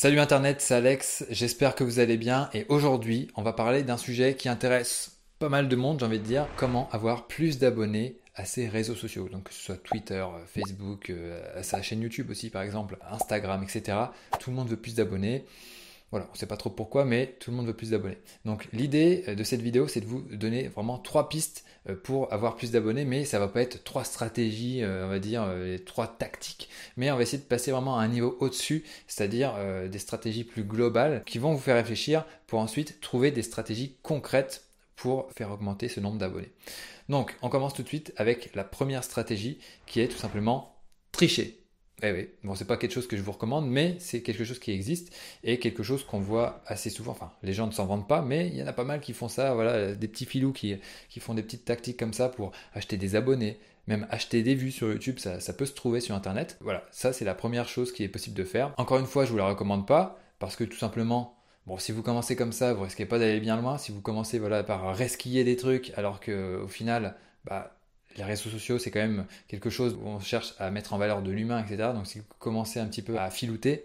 Salut Internet, c'est Alex, j'espère que vous allez bien et aujourd'hui on va parler d'un sujet qui intéresse pas mal de monde, j'ai envie de dire, comment avoir plus d'abonnés à ses réseaux sociaux, donc que ce soit Twitter, Facebook, euh, à sa chaîne YouTube aussi par exemple, Instagram, etc. Tout le monde veut plus d'abonnés. Voilà, on ne sait pas trop pourquoi, mais tout le monde veut plus d'abonnés. Donc l'idée euh, de cette vidéo, c'est de vous donner vraiment trois pistes euh, pour avoir plus d'abonnés, mais ça va pas être trois stratégies, euh, on va dire, trois tactiques, mais on va essayer de passer vraiment à un niveau au-dessus, c'est-à-dire des stratégies plus globales qui vont vous faire réfléchir pour ensuite trouver des stratégies concrètes pour faire augmenter ce nombre d'abonnés. Donc on commence tout de suite avec la première stratégie qui est tout simplement tricher. Eh oui, bon, c'est pas quelque chose que je vous recommande, mais c'est quelque chose qui existe et quelque chose qu'on voit assez souvent. Enfin, les gens ne s'en vendent pas, mais il y en a pas mal qui font ça. Voilà, des petits filous qui, font des petites tactiques comme ça pour acheter des abonnés, même acheter des vues sur YouTube, ça, ça peut se trouver sur Internet. Voilà, ça c'est la première chose qui est possible de faire. Encore une fois, je vous la recommande pas parce que tout simplement, Bon, si vous commencez comme ça, vous risquez pas d'aller bien loin. Si vous commencez voilà, par resquiller des trucs, alors que au final, bah, les réseaux sociaux, c'est quand même quelque chose où on cherche à mettre en valeur de l'humain, etc. Donc si vous commencez un petit peu à filouter,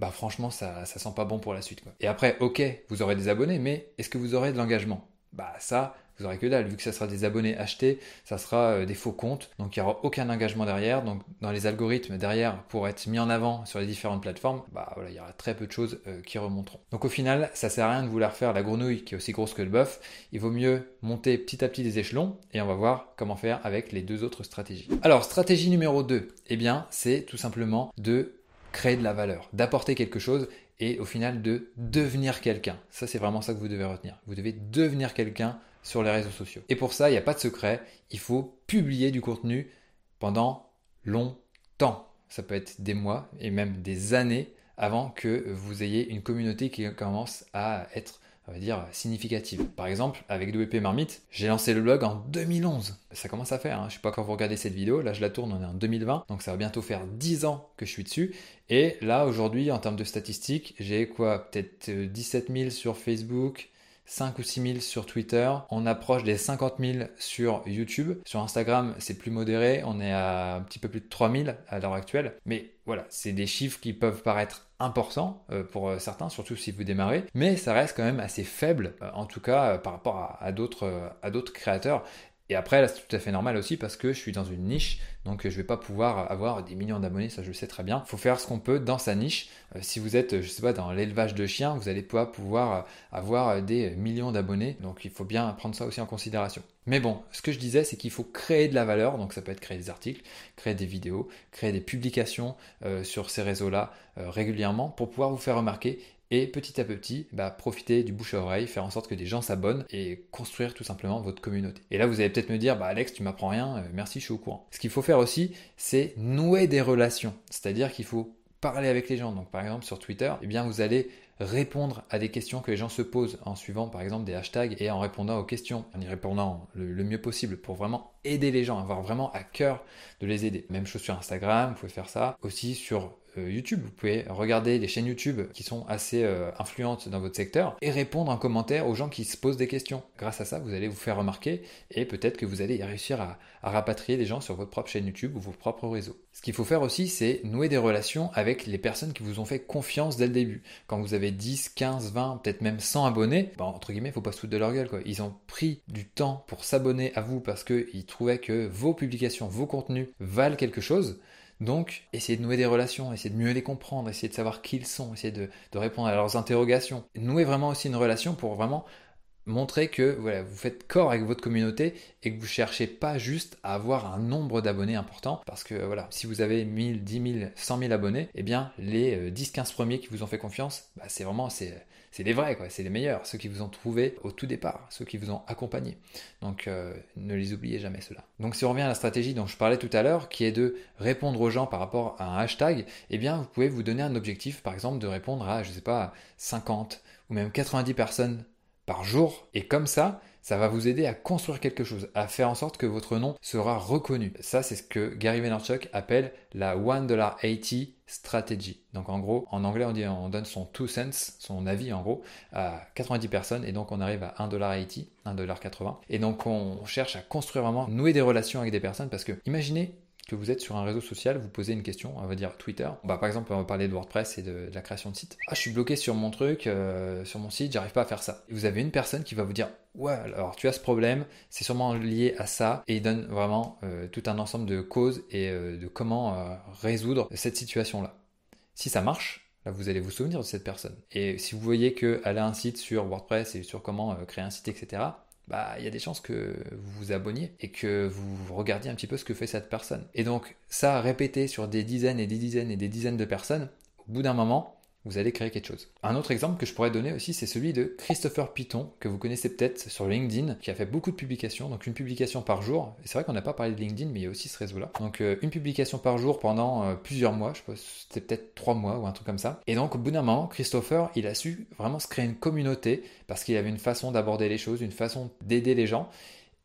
bah franchement, ça, ça sent pas bon pour la suite. Et après, ok, vous aurez des abonnés, mais est-ce que vous aurez de l'engagement? Bah ça, vous aurez que dalle. Vu que ça sera des abonnés achetés, ça sera euh, des faux comptes. Donc il n'y aura aucun engagement derrière. Donc dans les algorithmes derrière, pour être mis en avant sur les différentes plateformes, bah voilà, il y aura très peu de choses euh, qui remonteront. Donc au final, ça sert à rien de vouloir faire la grenouille qui est aussi grosse que le bœuf. Il vaut mieux monter petit à petit des échelons et on va voir comment faire avec les deux autres stratégies. Alors stratégie numéro 2, eh bien c'est tout simplement de créer de la valeur, d'apporter quelque chose et au final de devenir quelqu'un. Ça c'est vraiment ça que vous devez retenir. Vous devez devenir quelqu'un sur les réseaux sociaux. Et pour ça, il n'y a pas de secret, il faut publier du contenu pendant longtemps. Ça peut être des mois et même des années avant que vous ayez une communauté qui commence à être on va dire, significative. Par exemple, avec WP Marmite, j'ai lancé le blog en 2011. Ça commence à faire, hein. je ne sais pas quand vous regardez cette vidéo, là je la tourne, on est en 2020, donc ça va bientôt faire 10 ans que je suis dessus. Et là, aujourd'hui, en termes de statistiques, j'ai quoi? Peut-être 17 000 sur Facebook, 5 ou 6 000 sur Twitter, on approche des 50 000 sur YouTube. Sur Instagram, c'est plus modéré, on est à un petit peu plus de 3 000 à l'heure actuelle. Mais voilà, c'est des chiffres qui peuvent paraître importants euh, pour euh, certains, surtout si vous démarrez, mais ça reste quand même assez faible, euh, en tout cas par rapport à d'autres créateurs. Et après, là, c'est tout à fait normal aussi parce que je suis dans une niche, donc je ne vais pas pouvoir avoir des millions d'abonnés, ça je le sais très bien. Il faut faire ce qu'on peut dans sa niche. Euh, si vous êtes, je sais pas, dans l'élevage de chiens, vous n'allez pas pouvoir avoir des millions d'abonnés, donc il faut bien prendre ça aussi en considération. Mais bon, ce que je disais, c'est qu'il faut créer de la valeur, donc ça peut être créer des articles, créer des vidéos, créer des publications euh, sur ces réseaux-là euh, régulièrement pour pouvoir vous faire remarquer et petit à petit bah, profiter du bouche à oreille, faire en sorte que des gens s'abonnent et construire tout simplement votre communauté. Et là vous allez peut-être me dire bah Alex tu m'apprends rien, euh, merci je suis au courant. Ce qu'il faut faire aussi c'est nouer des relations, c'est-à-dire qu'il faut parler avec les gens. Donc par exemple sur Twitter, eh bien vous allez répondre à des questions que les gens se posent en suivant par exemple des hashtags et en répondant aux questions, en y répondant le, mieux possible pour vraiment aider les gens, avoir vraiment à cœur de les aider. Même chose sur Instagram, vous pouvez faire ça. Aussi sur YouTube. Vous pouvez regarder les chaînes YouTube qui sont assez euh, influentes dans votre secteur et répondre en commentaire aux gens qui se posent des questions. Grâce à ça, vous allez vous faire remarquer et peut-être que vous allez réussir à, rapatrier des gens sur votre propre chaîne YouTube ou vos propres réseaux. Ce qu'il faut faire aussi, c'est nouer des relations avec les personnes qui vous ont fait confiance dès le début. Quand vous avez 10, 15, 20, peut-être même 100 abonnés, bah, entre guillemets, il faut pas se foutre de leur gueule. Ils ont pris du temps pour s'abonner à vous parce qu'ils trouvaient que vos publications, vos contenus valent quelque chose. Donc, essayez de nouer des relations, essayez de mieux les comprendre, essayez de savoir qui ils sont, essayez de, répondre à leurs interrogations. Nouez vraiment aussi une relation pour vraiment montrer que voilà, vous faites corps avec votre communauté et que vous cherchez pas juste à avoir un nombre d'abonnés important parce que voilà, si vous avez 1000, 10 000, 100 000 abonnés, eh bien les 10-15 euh, premiers qui vous ont fait confiance, bah, c'est vraiment c'est c'est les vrais, c'est les meilleurs, ceux qui vous ont trouvé au tout départ, ceux qui vous ont accompagné. Donc euh, ne les oubliez jamais ceux-là. Donc si on revient à la stratégie dont je parlais tout à l'heure, qui est de répondre aux gens par rapport à un hashtag, eh bien vous pouvez vous donner un objectif, par exemple de répondre à, je sais pas, 50 ou même 90 personnes par jour. Et comme ça, ça va vous aider à construire quelque chose, à faire en sorte que votre nom sera reconnu. Ça, c'est ce que Gary Vaynerchuk appelle la $1.80 strategy. Donc en gros, en anglais, on, dit, on donne son two cents, son avis en gros, à 90 personnes et donc on arrive à 1,80$, 1,80$. Et donc on cherche à construire vraiment, nouer des relations avec des personnes parce que imaginez que vous êtes sur un réseau social, vous posez une question, on va dire Twitter. Bah, par exemple, on va parler de WordPress et de, la création de site. Ah, je suis bloqué sur mon truc, euh, sur mon site, j'arrive pas à faire ça. vous avez une personne qui va vous dire Ouais, alors tu as ce problème, c'est sûrement lié à ça, et il donne vraiment euh, tout un ensemble de causes et euh, de comment résoudre cette situation-là. Si ça marche, là vous allez vous souvenir de cette personne. Et si vous voyez qu'elle a un site sur WordPress et sur comment créer un site, etc., bah, il y a des chances que vous vous abonniez et que vous regardiez un petit peu ce que fait cette personne. Et donc, ça répété sur des dizaines et des dizaines et des dizaines de personnes, au bout d'un moment, vous allez créer quelque chose. Un autre exemple que je pourrais donner aussi, c'est celui de Christopher Piton, que vous connaissez peut-être sur LinkedIn, qui a fait beaucoup de publications, donc une publication par jour. C'est vrai qu'on n'a pas parlé de LinkedIn, mais il y a aussi ce réseau-là. Donc euh, une publication par jour pendant euh, plusieurs mois, je pense c'était peut-être trois mois ou un truc comme ça. Et donc au bout d'un moment, Christopher, il a su vraiment se créer une communauté parce qu'il avait une façon d'aborder les choses, une façon d'aider les gens.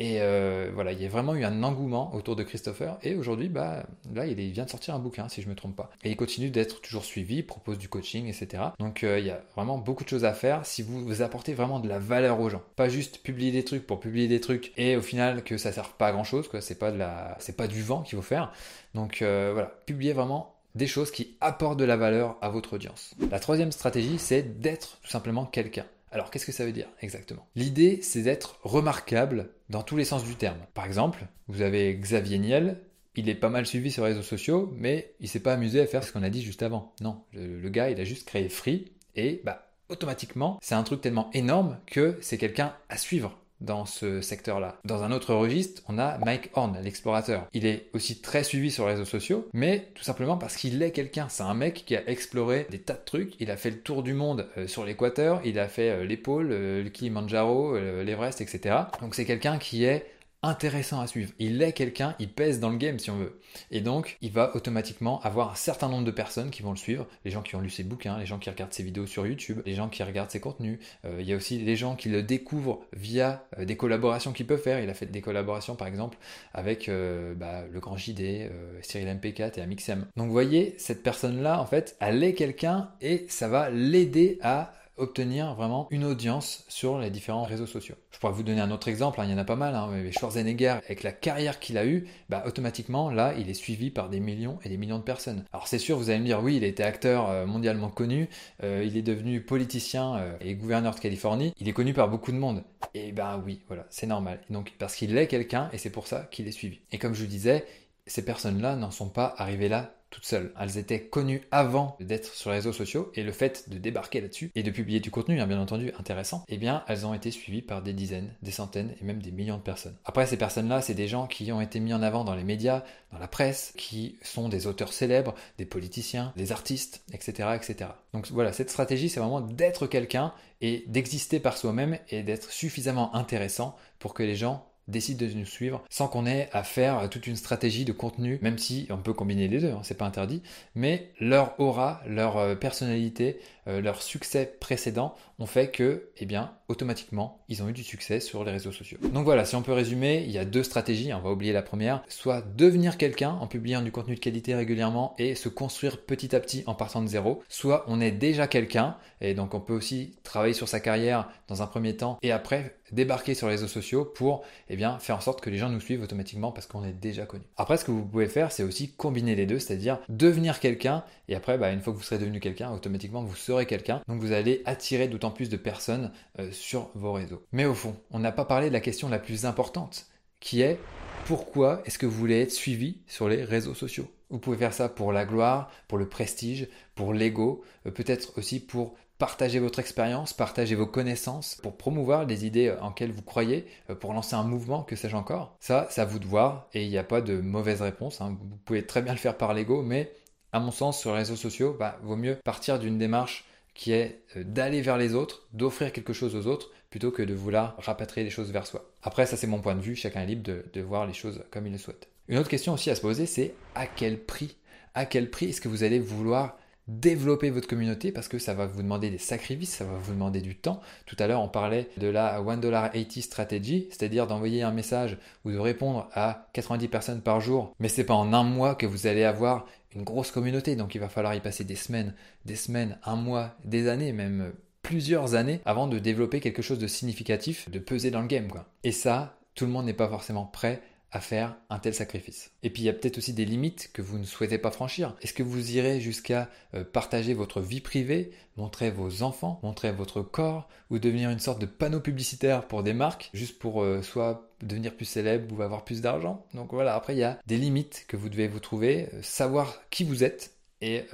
Et euh, voilà, il y a vraiment eu un engouement autour de Christopher. Et aujourd'hui, bah, là, il vient de sortir un bouquin, si je ne me trompe pas. Et il continue d'être toujours suivi, propose du coaching, etc. Donc euh, il y a vraiment beaucoup de choses à faire si vous, vous apportez vraiment de la valeur aux gens. Pas juste publier des trucs pour publier des trucs et au final que ça ne sert pas à grand chose, quoi. C'est pas pas du vent qu'il faut faire. Donc euh, voilà, publier vraiment des choses qui apportent de la valeur à votre audience. La troisième stratégie, c'est d'être tout simplement quelqu'un. Alors qu'est-ce que ça veut dire exactement? L'idée, c'est d'être remarquable dans tous les sens du terme. Par exemple, vous avez Xavier Niel, il est pas mal suivi sur les réseaux sociaux, mais il s'est pas amusé à faire ce qu'on a dit juste avant. Non, le, gars, il a juste créé Free, et bah, automatiquement, c'est un truc tellement énorme que c'est quelqu'un à suivre dans ce secteur-là. Dans un autre registre, on a Mike Horn, l'explorateur. Il est aussi très suivi sur les réseaux sociaux, mais tout simplement parce qu'il est quelqu'un. C'est un mec qui a exploré des tas de trucs. Il a fait le tour du monde euh, sur l'équateur, il a fait euh, l'épaule, euh, le Kilimanjaro, l'Everest, etc. Donc c'est quelqu'un qui est intéressant à suivre. Il est quelqu'un, il pèse dans le game si on veut. Et donc, il va automatiquement avoir un certain nombre de personnes qui vont le suivre. Les gens qui ont lu ses bouquins, les gens qui regardent ses vidéos sur YouTube, les gens qui regardent ses contenus. Euh, il y a aussi les gens qui le découvrent via euh, des collaborations qu'il peut faire. Il a fait des collaborations par exemple avec euh, bah, le grand JD, Cyril MP4 et Amixem. Donc vous voyez, cette personne-là, en fait, elle est quelqu'un et ça va l'aider à obtenir vraiment une audience sur les différents réseaux sociaux. Je pourrais vous donner un autre exemple, hein, il y en a pas mal, hein, mais Schwarzenegger, avec la carrière qu'il a eue, bah, automatiquement, là, il est suivi par des millions et des millions de personnes. Alors c'est sûr, vous allez me dire, oui, il été acteur euh, mondialement connu, euh, il est devenu politicien euh, et gouverneur de Californie, il est connu par beaucoup de monde. Et ben oui, voilà, c'est normal. Donc parce qu'il est quelqu'un et c'est pour ça qu'il est suivi. Et comme je vous disais, ces personnes-là n'en sont pas arrivées là toutes seules. Elles étaient connues avant d'être sur les réseaux sociaux et le fait de débarquer là-dessus et de publier du contenu, hein, bien entendu, intéressant, eh bien, elles ont été suivies par des dizaines, des centaines et même des millions de personnes. Après, ces personnes-là, c'est des gens qui ont été mis en avant dans les médias, dans la presse, qui sont des auteurs célèbres, des politiciens, des artistes, etc., etc. Donc voilà, cette stratégie, c'est vraiment d'être quelqu'un et d'exister par soi-même et d'être suffisamment intéressant pour que les gens décident de nous suivre sans qu'on ait à faire toute une stratégie de contenu, même si on peut combiner les deux, hein, c'est pas interdit, mais leur aura, leur euh, personnalité, euh, leur succès précédent ont fait que, eh bien, automatiquement, ils ont eu du succès sur les réseaux sociaux. Donc voilà, si on peut résumer, il y a deux stratégies, on va oublier la première, soit devenir quelqu'un en publiant du contenu de qualité régulièrement et se construire petit à petit en partant de zéro, soit on est déjà quelqu'un, et donc on peut aussi travailler sur sa carrière dans un premier temps et après débarquer sur les réseaux sociaux pour eh bien, faire en sorte que les gens nous suivent automatiquement parce qu'on est déjà connu. Après, ce que vous pouvez faire, c'est aussi combiner les deux, c'est-à-dire devenir quelqu'un et après, bah, une fois que vous serez devenu quelqu'un, automatiquement vous serez quelqu'un. Donc vous allez attirer d'autant plus de personnes euh, sur vos réseaux. Mais au fond, on n'a pas parlé de la question la plus importante qui est pourquoi est-ce que vous voulez être suivi sur les réseaux sociaux? Vous pouvez faire ça pour la gloire, pour le prestige, pour l'ego, euh, peut-être aussi pour partager votre expérience, partager vos connaissances, pour promouvoir les idées en lesquelles vous croyez, euh, pour lancer un mouvement, que sais-je encore. Ça, c'est à vous de voir et il n'y a pas de mauvaise réponse. Hein. Vous pouvez très bien le faire par l'ego, mais à mon sens, sur les réseaux sociaux, bah, vaut mieux partir d'une démarche qui est euh, d'aller vers les autres, d'offrir quelque chose aux autres, plutôt que de vouloir rapatrier les choses vers soi. Après, ça c'est mon point de vue, chacun est libre de, de voir les choses comme il le souhaite. Une autre question aussi à se poser, c'est à quel prix? À quel prix est-ce que vous allez vouloir développer votre communauté? Parce que ça va vous demander des sacrifices, ça va vous demander du temps. Tout à l'heure, on parlait de la $1.80 strategy, c'est-à-dire d'envoyer un message ou de répondre à 90 personnes par jour, mais c'est pas en un mois que vous allez avoir une grosse communauté, donc il va falloir y passer des semaines, des semaines, un mois, des années, même plusieurs années avant de développer quelque chose de significatif, de peser dans le game quoi. Et ça, tout le monde n'est pas forcément prêt à faire un tel sacrifice. Et puis il y a peut-être aussi des limites que vous ne souhaitez pas franchir. Est-ce que vous irez jusqu'à euh, partager votre vie privée, montrer vos enfants, montrer votre corps, ou devenir une sorte de panneau publicitaire pour des marques, juste pour euh, soit devenir plus célèbre ou avoir plus d'argent? Donc voilà, après il y a des limites que vous devez vous trouver, euh, savoir qui vous êtes et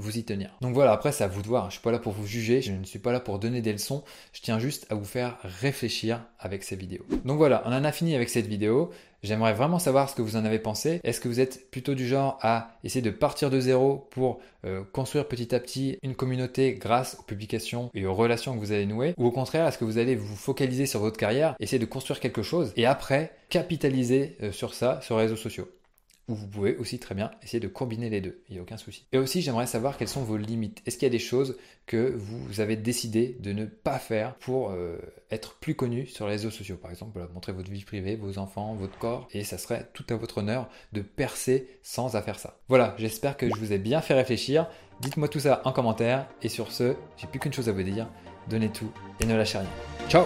vous y tenir. Donc voilà, après c'est à vous de voir, je suis pas là pour vous juger, je ne suis pas là pour donner des leçons, je tiens juste à vous faire réfléchir avec ces vidéos. Donc voilà, on en a fini avec cette vidéo. J'aimerais vraiment savoir ce que vous en avez pensé. Est-ce que vous êtes plutôt du genre à essayer de partir de zéro pour euh, construire petit à petit une communauté grâce aux publications et aux relations que vous allez nouer? Ou au contraire, est-ce que vous allez vous focaliser sur votre carrière, essayer de construire quelque chose et après capitaliser euh, sur ça sur les réseaux sociaux? Vous pouvez aussi très bien essayer de combiner les deux, il n'y a aucun souci. Et aussi, j'aimerais savoir quelles sont vos limites. Est-ce qu'il y a des choses que vous avez décidé de ne pas faire pour euh, être plus connu sur les réseaux sociaux? Par exemple, montrer votre vie privée, vos enfants, votre corps, et ça serait tout à votre honneur de percer sans à faire ça. Voilà, j'espère que je vous ai bien fait réfléchir. Dites-moi tout ça en commentaire, et sur ce, j'ai plus qu'une chose à vous dire, donnez tout et ne lâchez rien. Ciao